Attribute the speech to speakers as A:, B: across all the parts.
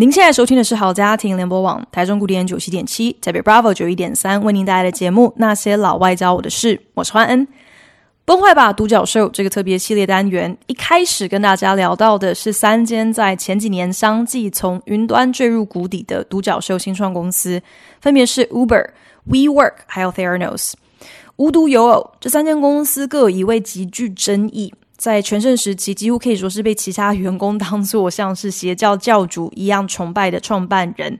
A: 您现在收听的是好家庭联播网台中古典九七点七，台北 Bravo 九一点三，为您带来的节目《那些老外教我的事》，我是欢恩。崩坏吧，独角兽这个特别系列单元，一开始跟大家聊到的是三间在前几年相继从云端坠入谷底的独角兽新创公司，分别是 Uber、WeWork 还有 Theranos。无独有偶，这三间公司各有一位极具争议，在全盛时期几乎可以说是被其他员工当作 像是邪教教主一样崇拜的创办人。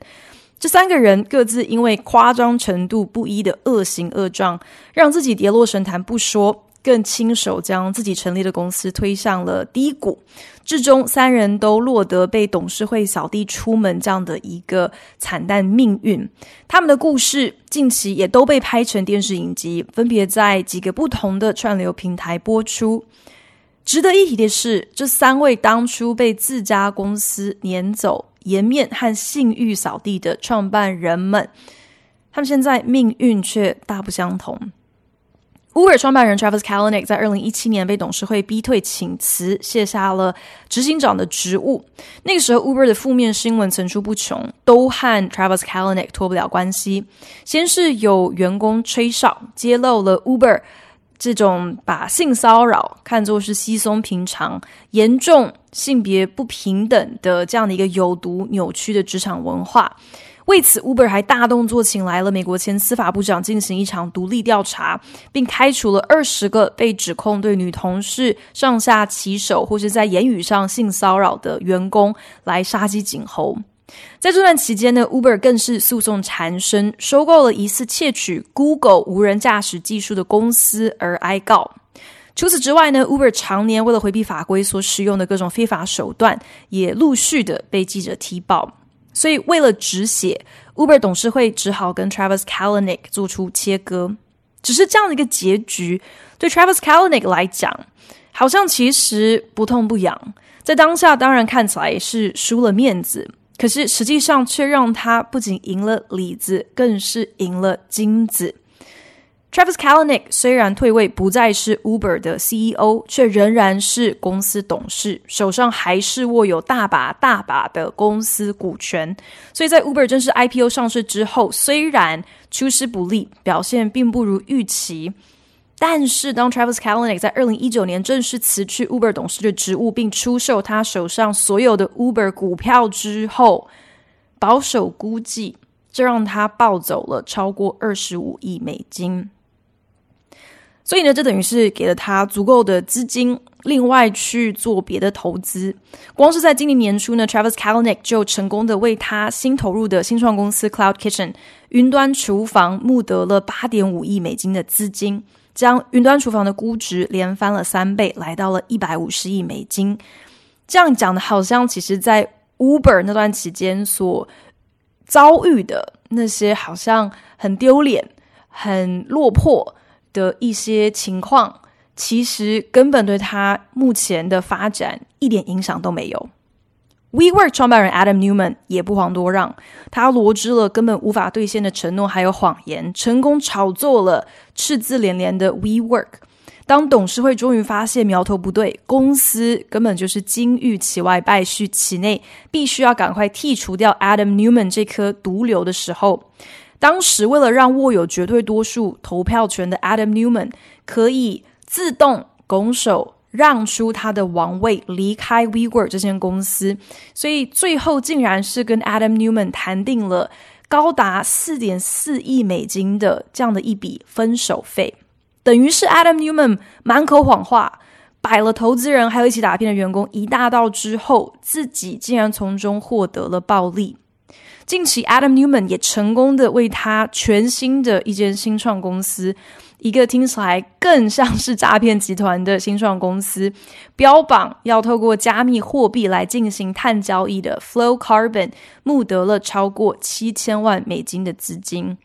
A: 这三个人各自因为夸张程度不一的恶行恶状，让自己跌落神坛不说。更亲手将自己成立的公司推向了低谷，至终三人都落得被董事会扫地出门这样的一个惨淡命运。他们的故事近期也都被拍成电视影集，分别在几个不同的串流平台播出。值得一提的是，这三位当初被自家公司撵走颜面和信誉扫地的创办人们，他们现在命运却大不相同。Uber 创办人 Travis Kalanick 在二零一七年被董事会逼退请辞，卸下了执行长的职务。那个时候，Uber 的负面新闻层出不穷，都和 Travis Kalanick 脱不了关系。先是有员工吹哨，揭露了 Uber 这种把性骚扰看作是稀松平常、严重性别不平等的这样的一个有毒扭曲的职场文化。为此，Uber 还大动作请来了美国前司法部长进行一场独立调查，并开除了二十个被指控对女同事上下其手或是在言语上性骚扰的员工，来杀鸡儆猴。在这段期间呢，Uber 更是诉讼缠身，收购了疑似窃取 Google 无人驾驶技术的公司而挨告。除此之外呢，Uber 常年为了回避法规所使用的各种非法手段，也陆续的被记者踢爆。所以，为了止血，Uber 董事会只好跟 Travis Kalanick 做出切割。只是这样的一个结局，对 Travis Kalanick 来讲，好像其实不痛不痒。在当下，当然看起来是输了面子，可是实际上却让他不仅赢了里子，更是赢了金子。Travis Kalanick 虽然退位不再是 Uber 的 CEO，却仍然是公司董事，手上还是握有大把大把的公司股权。所以在 Uber 正式 IPO 上市之后，虽然出师不利，表现并不如预期，但是当 Travis Kalanick 在二零一九年正式辞去 Uber 董事的职务，并出售他手上所有的 Uber 股票之后，保守估计，这让他暴走了超过二十五亿美金。所以呢，这等于是给了他足够的资金，另外去做别的投资。光是在今年年初呢，Travis Kalanick 就成功的为他新投入的新创公司 Cloud Kitchen 云端厨房募得了八点五亿美金的资金，将云端厨房的估值连翻了三倍，来到了一百五十亿美金。这样讲的，好像其实在 Uber 那段期间所遭遇的那些，好像很丢脸、很落魄。的一些情况，其实根本对他目前的发展一点影响都没有。WeWork 创办人 Adam Newman 也不遑多让，他罗织了根本无法兑现的承诺还有谎言，成功炒作了赤字连连的 WeWork。当董事会终于发现苗头不对，公司根本就是金玉其外败絮其内，必须要赶快剔除掉 Adam Newman 这颗毒瘤的时候。当时，为了让握有绝对多数投票权的 Adam Newman 可以自动拱手让出他的王位，离开 WeWork 这间公司，所以最后竟然是跟 Adam Newman 谈定了高达四点四亿美金的这样的一笔分手费，等于是 Adam Newman 满口谎话，摆了投资人还有一起打拼的员工一大道之后，自己竟然从中获得了暴利。近期，Adam Newman 也成功的为他全新的一间新创公司，一个听起来更像是诈骗集团的新创公司，标榜要透过加密货币来进行碳交易的 Flow Carbon，募得了超过七千万美金的资金。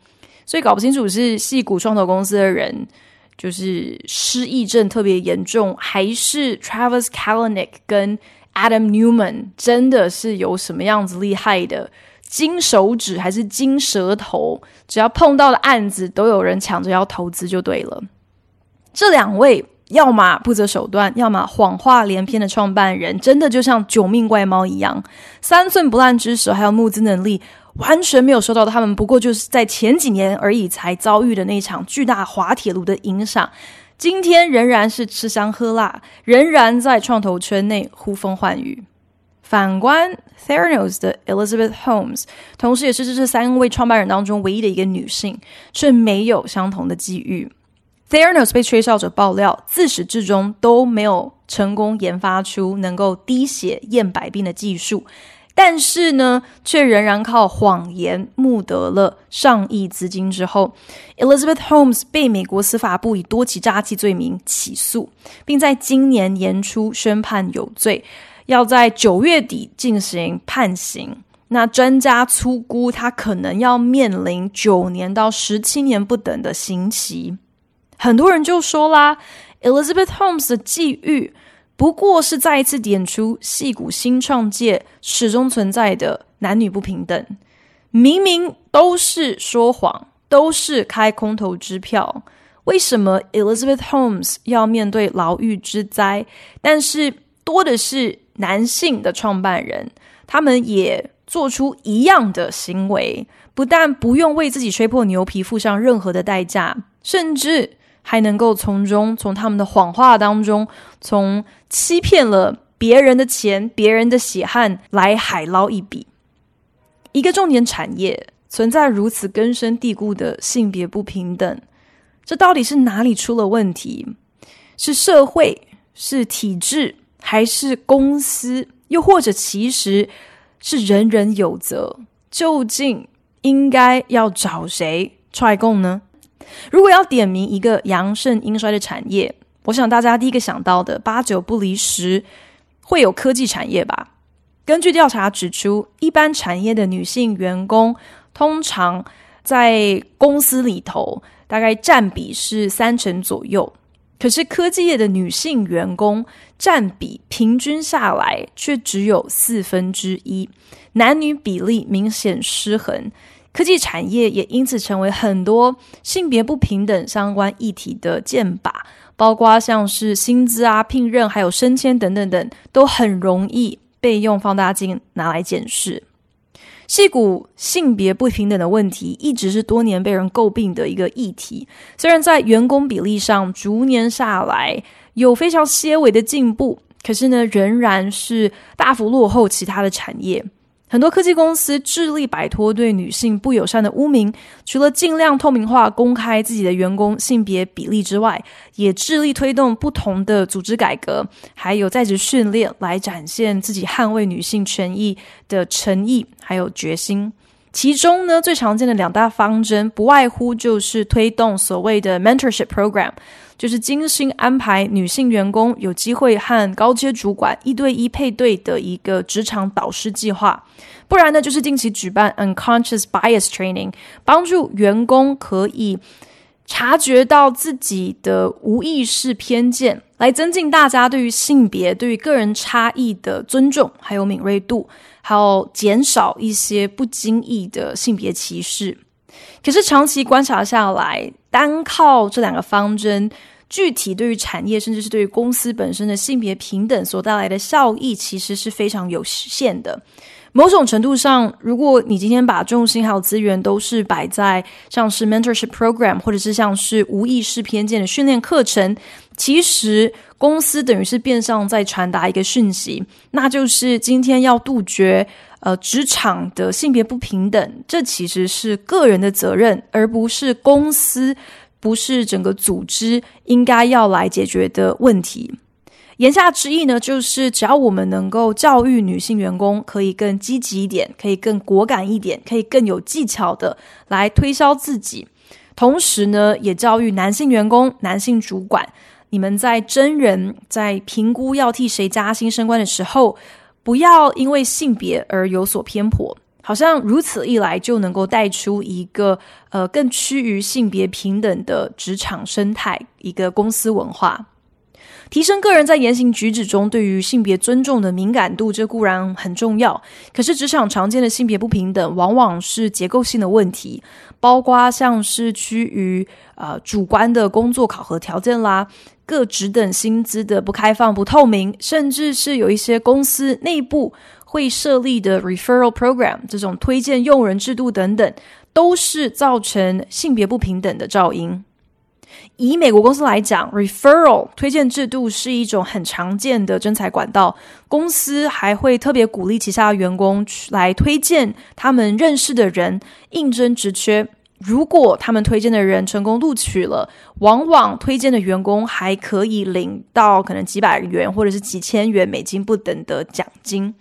A: 所以搞不清楚是矽谷创投公司的人就是失忆症特别严重，还是 Travis Kalanick 跟 Adam Newman 真的是有什么样子厉害的金手指还是金舌头？只要碰到的案子，都有人抢着要投资就对了。这两位。要么不择手段，要么谎话连篇的创办人，真的就像九命怪猫一样，三寸不烂之舌，还有募资能力，完全没有受到他们不过就是在前几年而已才遭遇的那场巨大滑铁卢的影响，今天仍然是吃香喝辣，仍然在创投圈内呼风唤雨。反观 Theranos 的 Elizabeth Holmes，同时也是这三位创办人当中唯一的一个女性，却没有相同的际遇。Theranos 被吹哨者爆料，自始至终都没有成功研发出能够滴血验百病的技术，但是呢，却仍然靠谎言募得了上亿资金之后，Elizabeth Holmes 被美国司法部以多起诈欺罪名起诉，并在今年年初宣判有罪，要在九月底进行判刑。那专家粗估，他可能要面临九年到十七年不等的刑期。很多人就说啦，Elizabeth Holmes 的际遇不过是再一次点出戏骨新创界始终存在的男女不平等。明明都是说谎，都是开空头支票，为什么 Elizabeth Holmes 要面对牢狱之灾？但是多的是男性的创办人，他们也做出一样的行为，不但不用为自己吹破牛皮付上任何的代价，甚至。还能够从中，从他们的谎话当中，从欺骗了别人的钱、别人的血汗来海捞一笔。一个重点产业存在如此根深蒂固的性别不平等，这到底是哪里出了问题？是社会？是体制？还是公司？又或者其实是人人有责？究竟应该要找谁踹供呢？如果要点名一个阳盛阴衰的产业，我想大家第一个想到的八九不离十会有科技产业吧？根据调查指出，一般产业的女性员工通常在公司里头大概占比是三成左右，可是科技业的女性员工占比平均下来却只有四分之一，男女比例明显失衡。科技产业也因此成为很多性别不平等相关议题的箭靶，包括像是薪资啊、聘任还有升迁等等等，都很容易被用放大镜拿来检视。戏骨性别不平等的问题一直是多年被人诟病的一个议题，虽然在员工比例上逐年下来有非常些微的进步，可是呢，仍然是大幅落后其他的产业。很多科技公司致力摆脱对女性不友善的污名，除了尽量透明化、公开自己的员工性别比例之外，也致力推动不同的组织改革，还有在职训练，来展现自己捍卫女性权益的诚意还有决心。其中呢，最常见的两大方针，不外乎就是推动所谓的 mentorship program。就是精心安排女性员工有机会和高阶主管一对一配对的一个职场导师计划，不然呢，就是定期举办 unconscious bias training，帮助员工可以察觉到自己的无意识偏见，来增进大家对于性别、对于个人差异的尊重，还有敏锐度，还有减少一些不经意的性别歧视。可是长期观察下来，单靠这两个方针，具体对于产业甚至是对于公司本身的性别平等所带来的效益，其实是非常有限的。某种程度上，如果你今天把重心还有资源都是摆在像是 mentorship program，或者是像是无意识偏见的训练课程，其实公司等于是变相在传达一个讯息，那就是今天要杜绝。呃，职场的性别不平等，这其实是个人的责任，而不是公司，不是整个组织应该要来解决的问题。言下之意呢，就是只要我们能够教育女性员工，可以更积极一点，可以更果敢一点，可以更有技巧的来推销自己，同时呢，也教育男性员工、男性主管，你们在真人、在评估要替谁加薪升官的时候。不要因为性别而有所偏颇，好像如此一来就能够带出一个呃更趋于性别平等的职场生态，一个公司文化。提升个人在言行举止中对于性别尊重的敏感度，这固然很重要。可是职场常见的性别不平等，往往是结构性的问题，包括像是趋于呃主观的工作考核条件啦，各职等薪资的不开放、不透明，甚至是有一些公司内部会设立的 referral program 这种推荐用人制度等等，都是造成性别不平等的噪音。以美国公司来讲，referral 推荐制度是一种很常见的征才管道。公司还会特别鼓励旗下的员工来推荐他们认识的人应征职缺。如果他们推荐的人成功录取了，往往推荐的员工还可以领到可能几百元或者是几千元美金不等的奖金。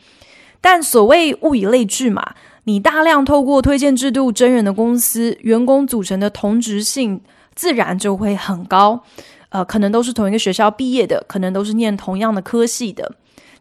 A: 但所谓物以类聚嘛，你大量透过推荐制度征人的公司，员工组成的同质性。自然就会很高，呃，可能都是同一个学校毕业的，可能都是念同样的科系的，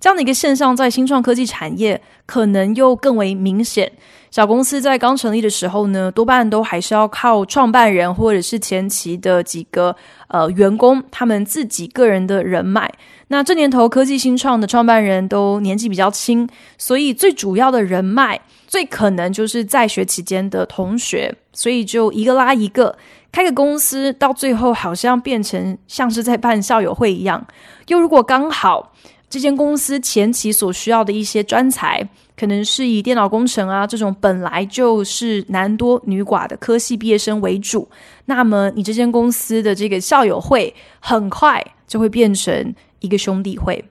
A: 这样的一个现象在新创科技产业可能又更为明显。小公司在刚成立的时候呢，多半都还是要靠创办人或者是前期的几个呃员工他们自己个人的人脉。那这年头科技新创的创办人都年纪比较轻，所以最主要的人脉最可能就是在学期间的同学，所以就一个拉一个。开个公司到最后好像变成像是在办校友会一样。又如果刚好这间公司前期所需要的一些专才，可能是以电脑工程啊这种本来就是男多女寡的科系毕业生为主，那么你这间公司的这个校友会很快就会变成一个兄弟会。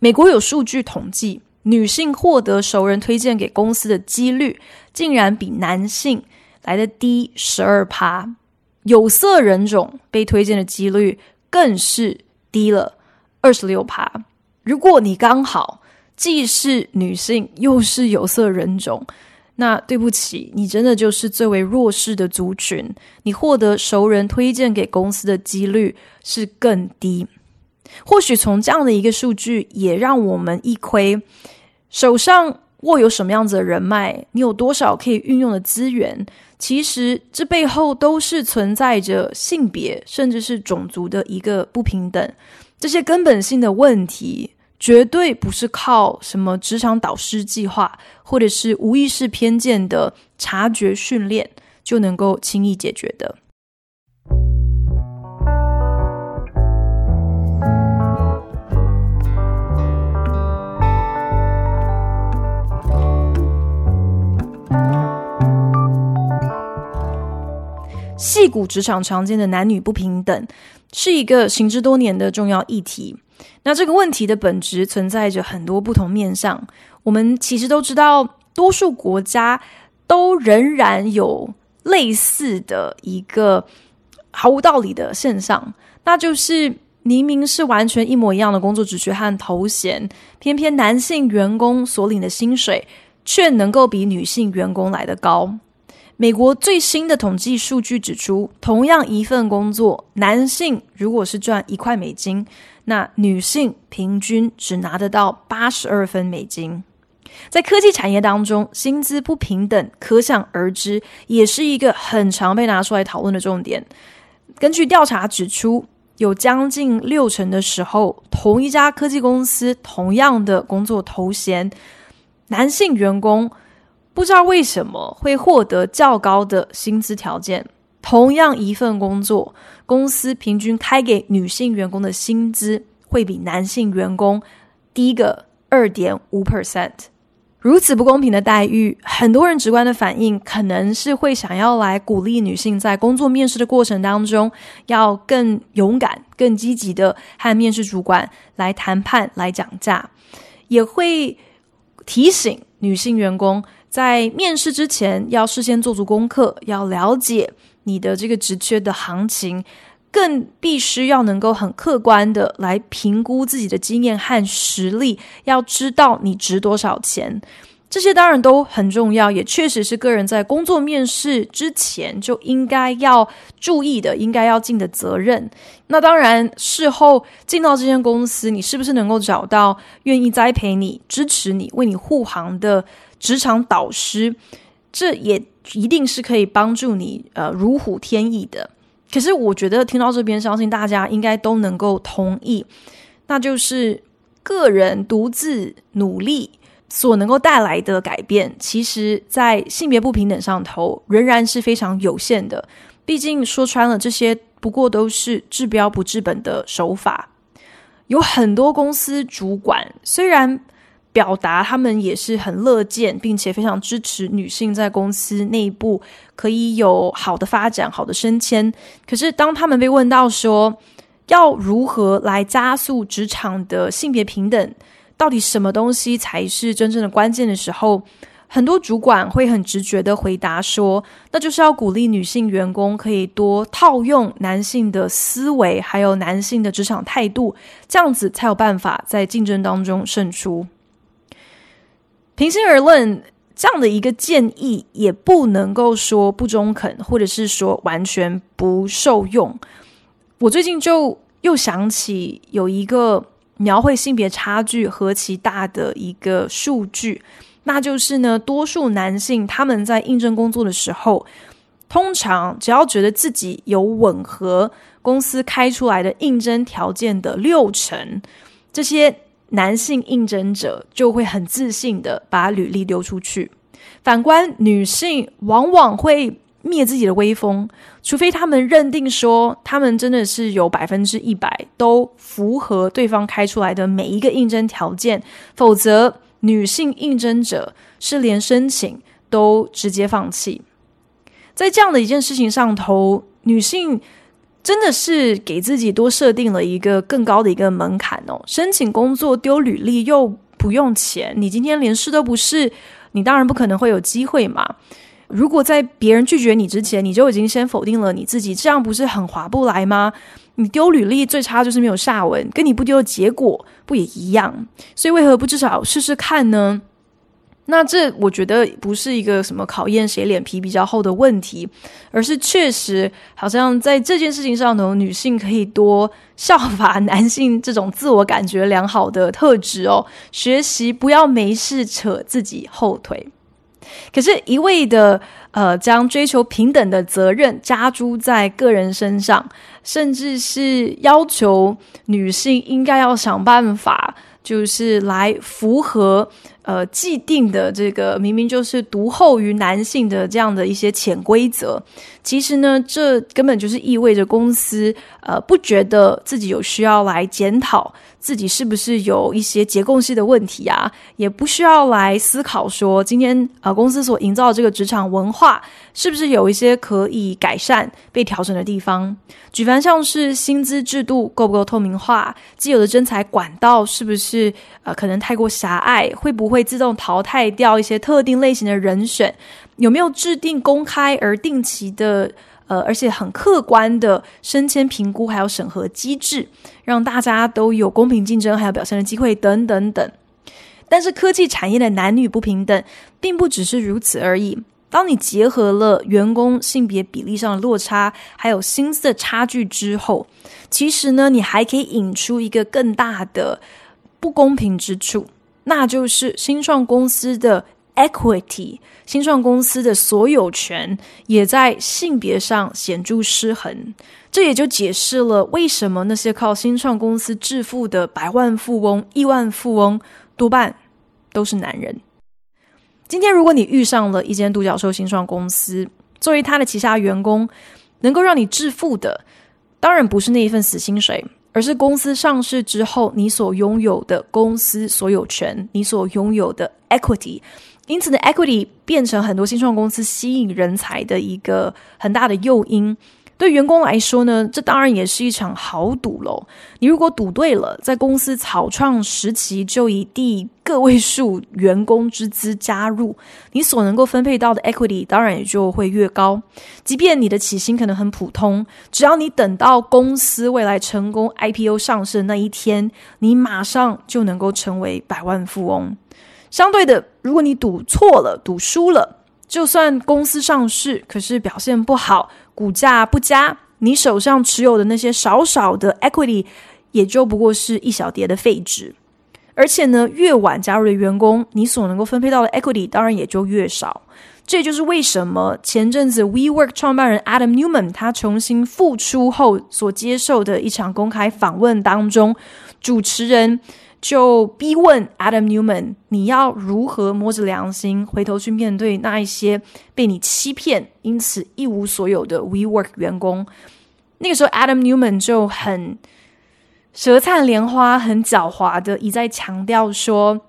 A: 美国有数据统计，女性获得熟人推荐给公司的几率，竟然比男性。来的低十二趴，有色人种被推荐的几率更是低了二十六趴。如果你刚好既是女性又是有色人种，那对不起，你真的就是最为弱势的族群。你获得熟人推荐给公司的几率是更低。或许从这样的一个数据，也让我们一窥手上握有什么样子的人脉，你有多少可以运用的资源。其实这背后都是存在着性别甚至是种族的一个不平等，这些根本性的问题绝对不是靠什么职场导师计划或者是无意识偏见的察觉训练就能够轻易解决的。矽谷职场常见的男女不平等，是一个行之多年的重要议题。那这个问题的本质存在着很多不同面向。我们其实都知道，多数国家都仍然有类似的一个毫无道理的现象，那就是明明是完全一模一样的工作职缺和头衔，偏偏男性员工所领的薪水却能够比女性员工来得高。美国最新的统计数据指出，同样一份工作，男性如果是赚一块美金，那女性平均只拿得到八十二分美金。在科技产业当中，薪资不平等可想而知，也是一个很常被拿出来讨论的重点。根据调查指出，有将近六成的时候，同一家科技公司，同样的工作头衔，男性员工。不知道为什么会获得较高的薪资条件。同样一份工作，公司平均开给女性员工的薪资会比男性员工低个二点五 percent。如此不公平的待遇，很多人直观的反应可能是会想要来鼓励女性在工作面试的过程当中要更勇敢、更积极的和面试主管来谈判、来讲价，也会提醒女性员工。在面试之前，要事先做足功课，要了解你的这个职缺的行情，更必须要能够很客观的来评估自己的经验和实力，要知道你值多少钱。这些当然都很重要，也确实是个人在工作面试之前就应该要注意的，应该要尽的责任。那当然，事后进到这间公司，你是不是能够找到愿意栽培你、支持你、为你护航的？职场导师，这也一定是可以帮助你呃如虎添翼的。可是我觉得听到这边，相信大家应该都能够同意，那就是个人独自努力所能够带来的改变，其实在性别不平等上头仍然是非常有限的。毕竟说穿了，这些不过都是治标不治本的手法。有很多公司主管虽然表达他们也是很乐见，并且非常支持女性在公司内部可以有好的发展、好的升迁，可是当他们被问到说要如何来加速职场的性别平等，到底什么东西才是真正的关键的时候，很多主管会很直觉的回答说，那就是要鼓励女性员工可以多套用男性的思维，还有男性的职场态度，这样子才有办法在竞争当中胜出。平心而论，这样的一个建议也不能够说不中肯，或者是说完全不受用。我最近就又想起有一个描绘性别差距何其大的一个数据。那就是呢，多数男性他们在应征工作的时候，通常只要觉得自己有吻合公司开出来的应征条件的六成，这些男性应征者就会很自信的把履历丢出去。反观女性，往往会灭自己的威风，除非他们认定说他们真的是有百分之一百都符合对方开出来的每一个应征条件，否则。女性应征者是连申请都直接放弃，在这样的一件事情上头，女性真的是给自己多设定了一个更高的一个门槛哦。申请工作丢履历又不用钱，你今天连试都不试，你当然不可能会有机会嘛。如果在别人拒绝你之前，你就已经先否定了你自己，这样不是很划不来吗？你丢履历最差就是没有下文，跟你不丢的结果不也一样？所以为何不至少试试看呢？那这我觉得不是一个什么考验谁脸皮比较厚的问题，而是确实好像在这件事情上呢，女性可以多效法男性这种自我感觉良好的特质哦，学习不要没事扯自己后腿。可是，一味的呃，将追求平等的责任加诸在个人身上，甚至是要求女性应该要想办法，就是来符合。呃，既定的这个明明就是独厚于男性的这样的一些潜规则，其实呢，这根本就是意味着公司呃不觉得自己有需要来检讨自己是不是有一些结构性的问题啊，也不需要来思考说今天呃公司所营造的这个职场文化是不是有一些可以改善、被调整的地方。举凡像是薪资制度够不够透明化，既有的征才管道是不是呃可能太过狭隘，会不会会自动淘汰掉一些特定类型的人选？有没有制定公开而定期的，呃，而且很客观的升迁评估，还有审核机制，让大家都有公平竞争，还有表现的机会等等等。但是科技产业的男女不平等，并不只是如此而已。当你结合了员工性别比例上的落差，还有薪资的差距之后，其实呢，你还可以引出一个更大的不公平之处。那就是新创公司的 equity，新创公司的所有权也在性别上显著失衡。这也就解释了为什么那些靠新创公司致富的百万富翁、亿万富翁多半都是男人。今天，如果你遇上了一间独角兽新创公司，作为他的旗下员工，能够让你致富的，当然不是那一份死薪水。而是公司上市之后，你所拥有的公司所有权，你所拥有的 equity，因此呢，equity 变成很多新创公司吸引人才的一个很大的诱因。对员工来说呢，这当然也是一场豪赌喽。你如果赌对了，在公司草创时期就以第个位数员工之资加入，你所能够分配到的 equity 当然也就会越高。即便你的起薪可能很普通，只要你等到公司未来成功 IPO 上市的那一天，你马上就能够成为百万富翁。相对的，如果你赌错了，赌输了。就算公司上市，可是表现不好，股价不佳，你手上持有的那些少少的 equity，也就不过是一小叠的废纸。而且呢，越晚加入的员工，你所能够分配到的 equity 当然也就越少。这就是为什么前阵子 WeWork 创办人 Adam Newman 他重新复出后所接受的一场公开访问当中，主持人就逼问 Adam Newman：“ 你要如何摸着良心回头去面对那一些被你欺骗，因此一无所有的 WeWork 员工？”那个时候，Adam Newman 就很舌灿莲花、很狡猾的一再强调说。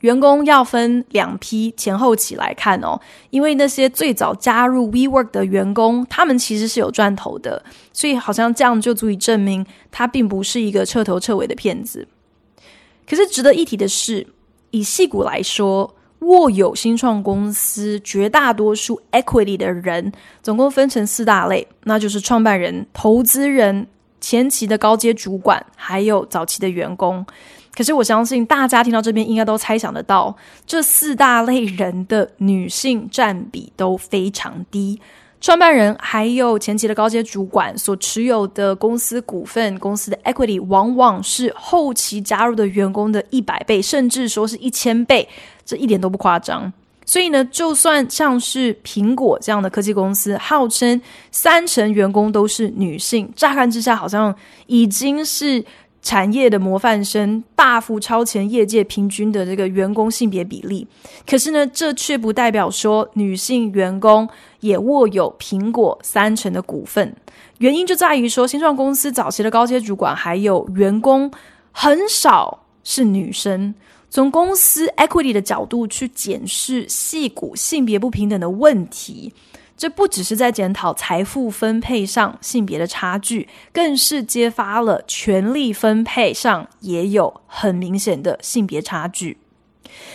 A: 员工要分两批前后起来看哦，因为那些最早加入 WeWork 的员工，他们其实是有赚头的，所以好像这样就足以证明他并不是一个彻头彻尾的骗子。可是值得一提的是，以矽谷来说，握有新创公司绝大多数 equity 的人，总共分成四大类，那就是创办人、投资人、前期的高阶主管，还有早期的员工。可是我相信大家听到这边应该都猜想得到，这四大类人的女性占比都非常低。创办人还有前期的高阶主管所持有的公司股份、公司的 equity，往往是后期加入的员工的一百倍，甚至说是一千倍，这一点都不夸张。所以呢，就算像是苹果这样的科技公司，号称三成员工都是女性，乍看之下好像已经是。产业的模范生大幅超前业界平均的这个员工性别比例，可是呢，这却不代表说女性员工也握有苹果三成的股份。原因就在于说，新创公司早期的高阶主管还有员工很少是女生。从公司 equity 的角度去检视矽谷性别不平等的问题。这不只是在检讨财富分配上性别的差距，更是揭发了权力分配上也有很明显的性别差距。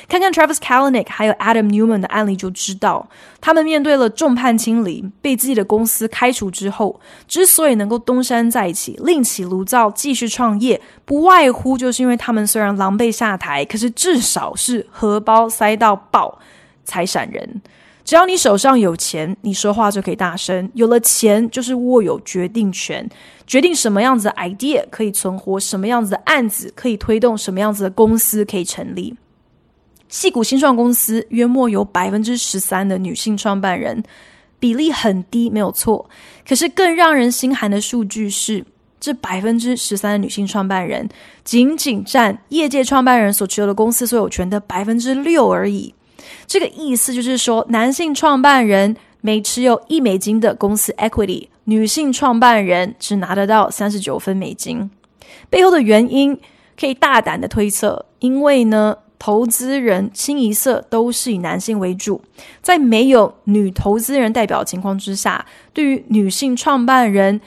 A: 看看 Travis Kalanick 还有 Adam Neumann 的案例就知道，他们面对了众叛亲离，被自己的公司开除之后，之所以能够东山再起、另起炉灶、继续创业，不外乎就是因为他们虽然狼狈下台，可是至少是荷包塞到爆才闪人。只要你手上有钱，你说话就可以大声。有了钱，就是握有决定权，决定什么样子的 idea 可以存活，什么样子的案子可以推动，什么样子的公司可以成立。戏谷新创公司约莫有百分之十三的女性创办人，比例很低，没有错。可是更让人心寒的数据是，这百分之十三的女性创办人，仅仅占业界创办人所持有的公司所有权的百分之六而已。这个意思就是说，男性创办人每持有一美金的公司 equity，女性创办人只拿得到三十九分美金。背后的原因可以大胆的推测，因为呢，投资人清一色都是以男性为主，在没有女投资人代表情况之下，对于女性创办人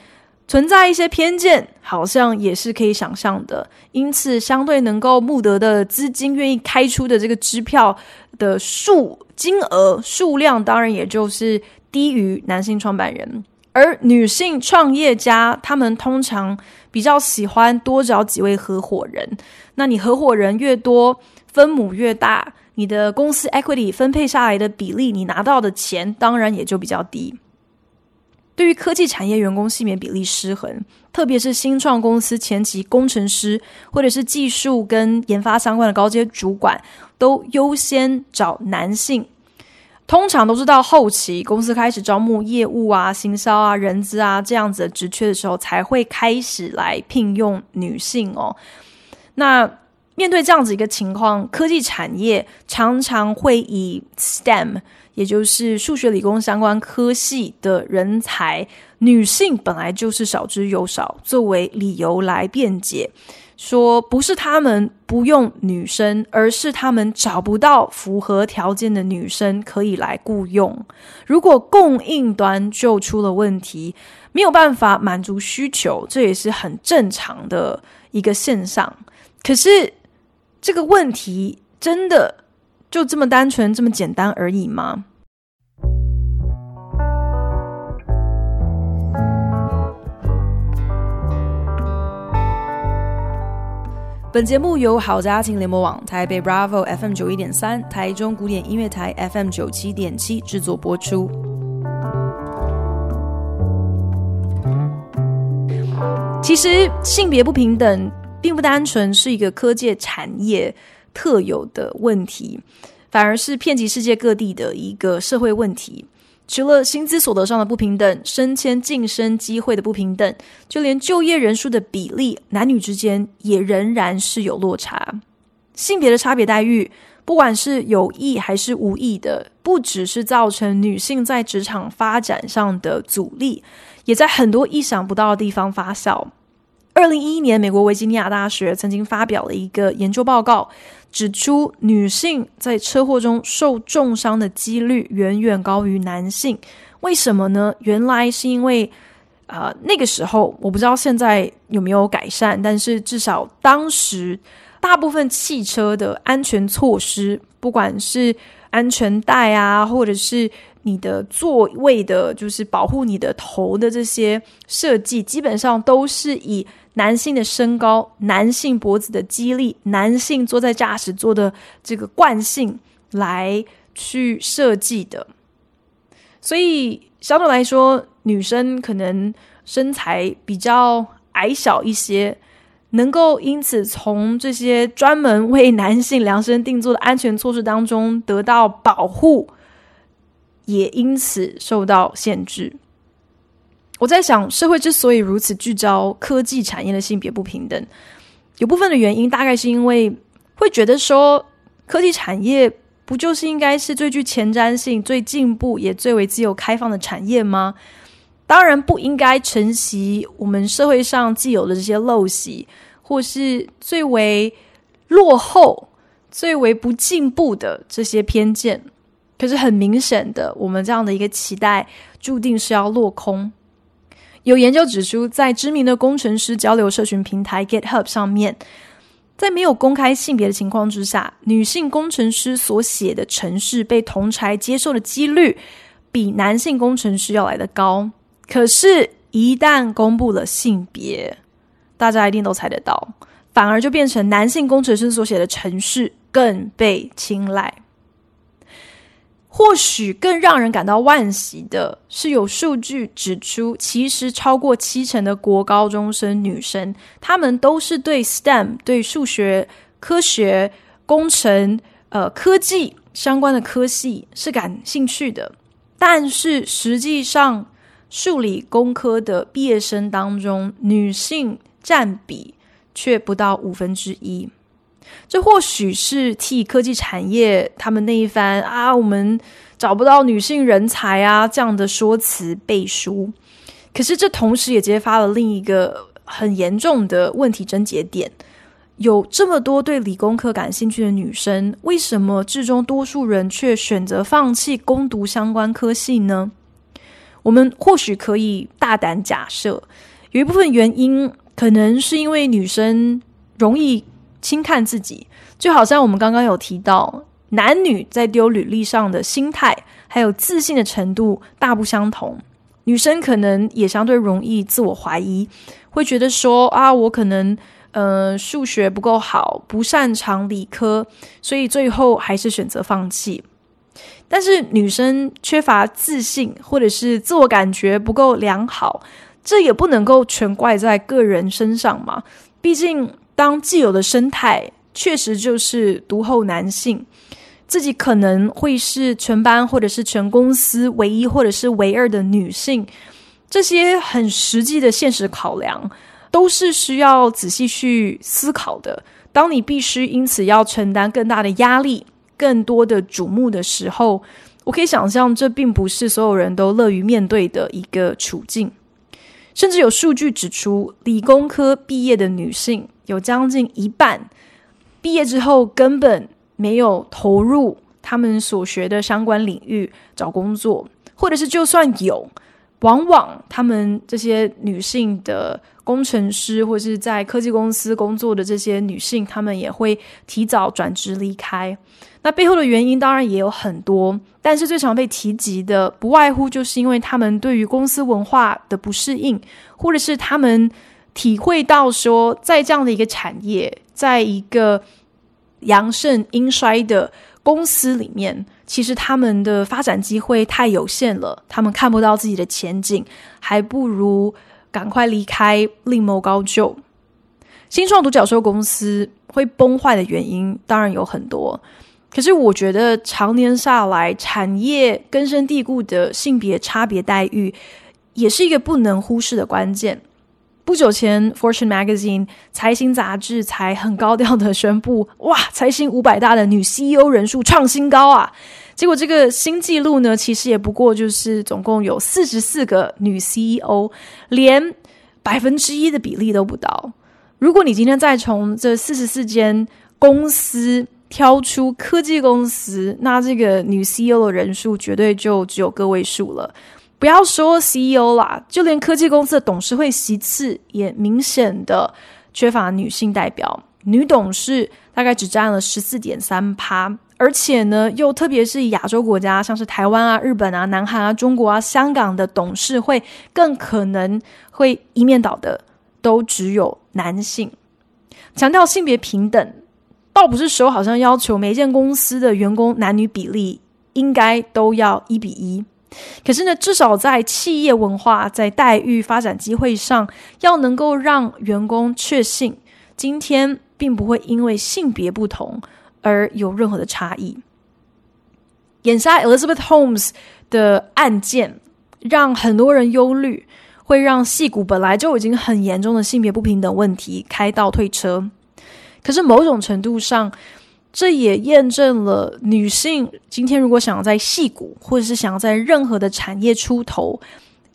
A: 存在一些偏见，好像也是可以想象的。因此，相对能够募得的资金，愿意开出的这个支票。的数金额数量当然也就是低于男性创办人，而女性创业家他们通常比较喜欢多找几位合伙人。那你合伙人越多，分母越大，你的公司 equity 分配下来的比例，你拿到的钱当然也就比较低。对于科技产业员工性别比例失衡，特别是新创公司前期工程师或者是技术跟研发相关的高阶主管。都优先找男性，通常都是到后期公司开始招募业务啊、行销啊、人资啊这样子的职缺的时候，才会开始来聘用女性哦。那面对这样子一个情况，科技产业常常会以 STEM，也就是数学、理工相关科系的人才，女性本来就是少之又少，作为理由来辩解。说不是他们不用女生，而是他们找不到符合条件的女生可以来雇佣。如果供应端就出了问题，没有办法满足需求，这也是很正常的一个现象。可是这个问题真的就这么单纯、这么简单而已吗？本节目由好家庭联播网、台北 Bravo FM 九一点三、台中古典音乐台 FM 九七点七制作播出。其实性别不平等并不单纯是一个科技产业特有的问题，反而是遍及世界各地的一个社会问题。除了薪资所得上的不平等、升迁晋升机会的不平等，就连就业人数的比例，男女之间也仍然是有落差。性别的差别待遇，不管是有意还是无意的，不只是造成女性在职场发展上的阻力，也在很多意想不到的地方发酵。二零一一年，美国维吉尼亚大学曾经发表了一个研究报告，指出女性在车祸中受重伤的几率远远高于男性。为什么呢？原来是因为，呃，那个时候我不知道现在有没有改善，但是至少当时大部分汽车的安全措施，不管是安全带啊，或者是你的座位的，就是保护你的头的这些设计，基本上都是以男性的身高、男性脖子的肌力、男性坐在驾驶座的这个惯性来去设计的，所以相对来说，女生可能身材比较矮小一些，能够因此从这些专门为男性量身定做的安全措施当中得到保护，也因此受到限制。我在想，社会之所以如此聚焦科技产业的性别不平等，有部分的原因大概是因为会觉得说，科技产业不就是应该是最具前瞻性、最进步也最为自由开放的产业吗？当然不应该承袭我们社会上既有的这些陋习，或是最为落后、最为不进步的这些偏见。可是很明显的，我们这样的一个期待，注定是要落空。有研究指出，在知名的工程师交流社群平台 GitHub 上面，在没有公开性别的情况之下，女性工程师所写的程式被同侪接受的几率比男性工程师要来得高。可是，一旦公布了性别，大家一定都猜得到，反而就变成男性工程师所写的程式更被青睐。或许更让人感到惋惜的是，有数据指出，其实超过七成的国高中生女生，她们都是对 STEM、对数学、科学、工程、呃科技相关的科系是感兴趣的。但是实际上，数理工科的毕业生当中，女性占比却不到五分之一。这或许是替科技产业他们那一番啊，我们找不到女性人才啊这样的说辞背书。可是这同时也揭发了另一个很严重的问题症结点：有这么多对理工科感兴趣的女生，为什么至终多数人却选择放弃攻读相关科系呢？我们或许可以大胆假设，有一部分原因可能是因为女生容易。轻看自己，就好像我们刚刚有提到，男女在丢履历上的心态还有自信的程度大不相同。女生可能也相对容易自我怀疑，会觉得说啊，我可能呃数学不够好，不擅长理科，所以最后还是选择放弃。但是女生缺乏自信，或者是自我感觉不够良好，这也不能够全怪在个人身上嘛，毕竟。当既有的生态确实就是独厚男性，自己可能会是全班或者是全公司唯一或者是唯二的女性，这些很实际的现实考量都是需要仔细去思考的。当你必须因此要承担更大的压力、更多的瞩目的时候，我可以想象这并不是所有人都乐于面对的一个处境。甚至有数据指出，理工科毕业的女性有将近一半毕业之后根本没有投入他们所学的相关领域找工作，或者是就算有，往往他们这些女性的工程师或是在科技公司工作的这些女性，她们也会提早转职离开。那背后的原因当然也有很多，但是最常被提及的，不外乎就是因为他们对于公司文化的不适应，或者是他们体会到说，在这样的一个产业，在一个阳盛阴衰的公司里面，其实他们的发展机会太有限了，他们看不到自己的前景，还不如赶快离开，另谋高就。新创独角兽公司会崩坏的原因当然有很多，可是我觉得常年下来，产业根深蒂固的性别差别待遇，也是一个不能忽视的关键。不久前，《Fortune Magazine》财新杂志才很高调的宣布，哇，财新五百大的女 CEO 人数创新高啊！结果这个新纪录呢，其实也不过就是总共有四十四个女 CEO，连百分之一的比例都不到。如果你今天再从这四十四间公司挑出科技公司，那这个女 CEO 的人数绝对就只有个位数了。不要说 CEO 啦，就连科技公司的董事会席次也明显的缺乏女性代表，女董事大概只占了十四点三趴，而且呢，又特别是亚洲国家，像是台湾啊、日本啊、南韩啊、中国啊、香港的董事会，更可能会一面倒的。都只有男性，强调性别平等，倒不是说好像要求每一间公司的员工男女比例应该都要一比一，可是呢，至少在企业文化、在待遇、发展机会上，要能够让员工确信，今天并不会因为性别不同而有任何的差异。眼下 Elizabeth Holmes 的案件让很多人忧虑。会让戏骨本来就已经很严重的性别不平等问题开倒退车，可是某种程度上，这也验证了女性今天如果想要在戏骨或者是想要在任何的产业出头，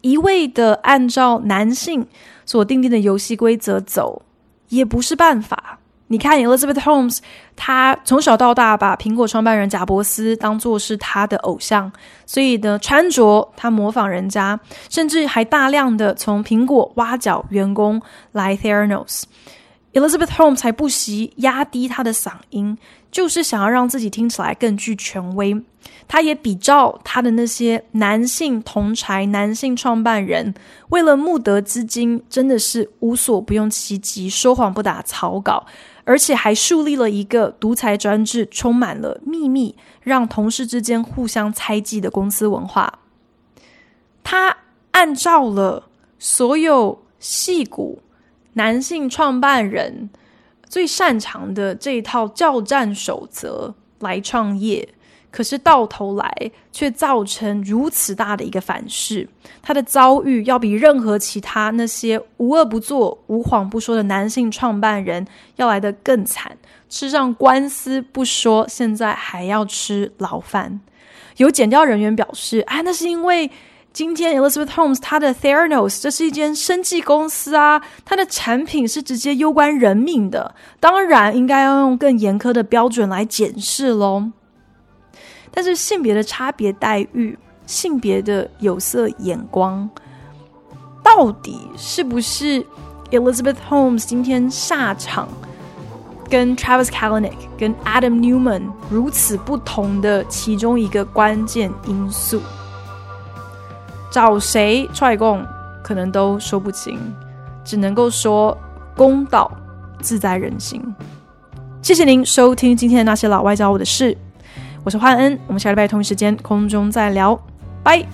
A: 一味的按照男性所定定的游戏规则走，也不是办法。你看，Elizabeth Holmes，她从小到大把苹果创办人贾伯斯当作是她的偶像，所以呢，穿着她模仿人家，甚至还大量的从苹果挖角员工来 Theranos。Elizabeth Holmes 还不惜压低她的嗓音，就是想要让自己听起来更具权威。他也比照他的那些男性同才、男性创办人，为了募得资金，真的是无所不用其极，说谎不打草稿。而且还树立了一个独裁专制、充满了秘密、让同事之间互相猜忌的公司文化。他按照了所有戏骨男性创办人最擅长的这一套教战守则来创业。可是到头来却造成如此大的一个反噬，他的遭遇要比任何其他那些无恶不作、无谎不说的男性创办人要来得更惨，吃上官司不说，现在还要吃牢饭。有减调人员表示：“啊，那是因为今天 Elizabeth Holmes 她的 Theranos 这是一间生技公司啊，它的产品是直接攸关人命的，当然应该要用更严苛的标准来检视喽。”但是性别的差别待遇，性别的有色眼光，到底是不是 Elizabeth Holmes 今天下场跟 Travis Kalanick 跟 Adam Newman 如此不同的其中一个关键因素？找谁踹供可能都说不清，只能够说公道自在人心。谢谢您收听今天的那些老外教我的事。我是焕恩，我们下礼拜同一时间空中再聊，拜。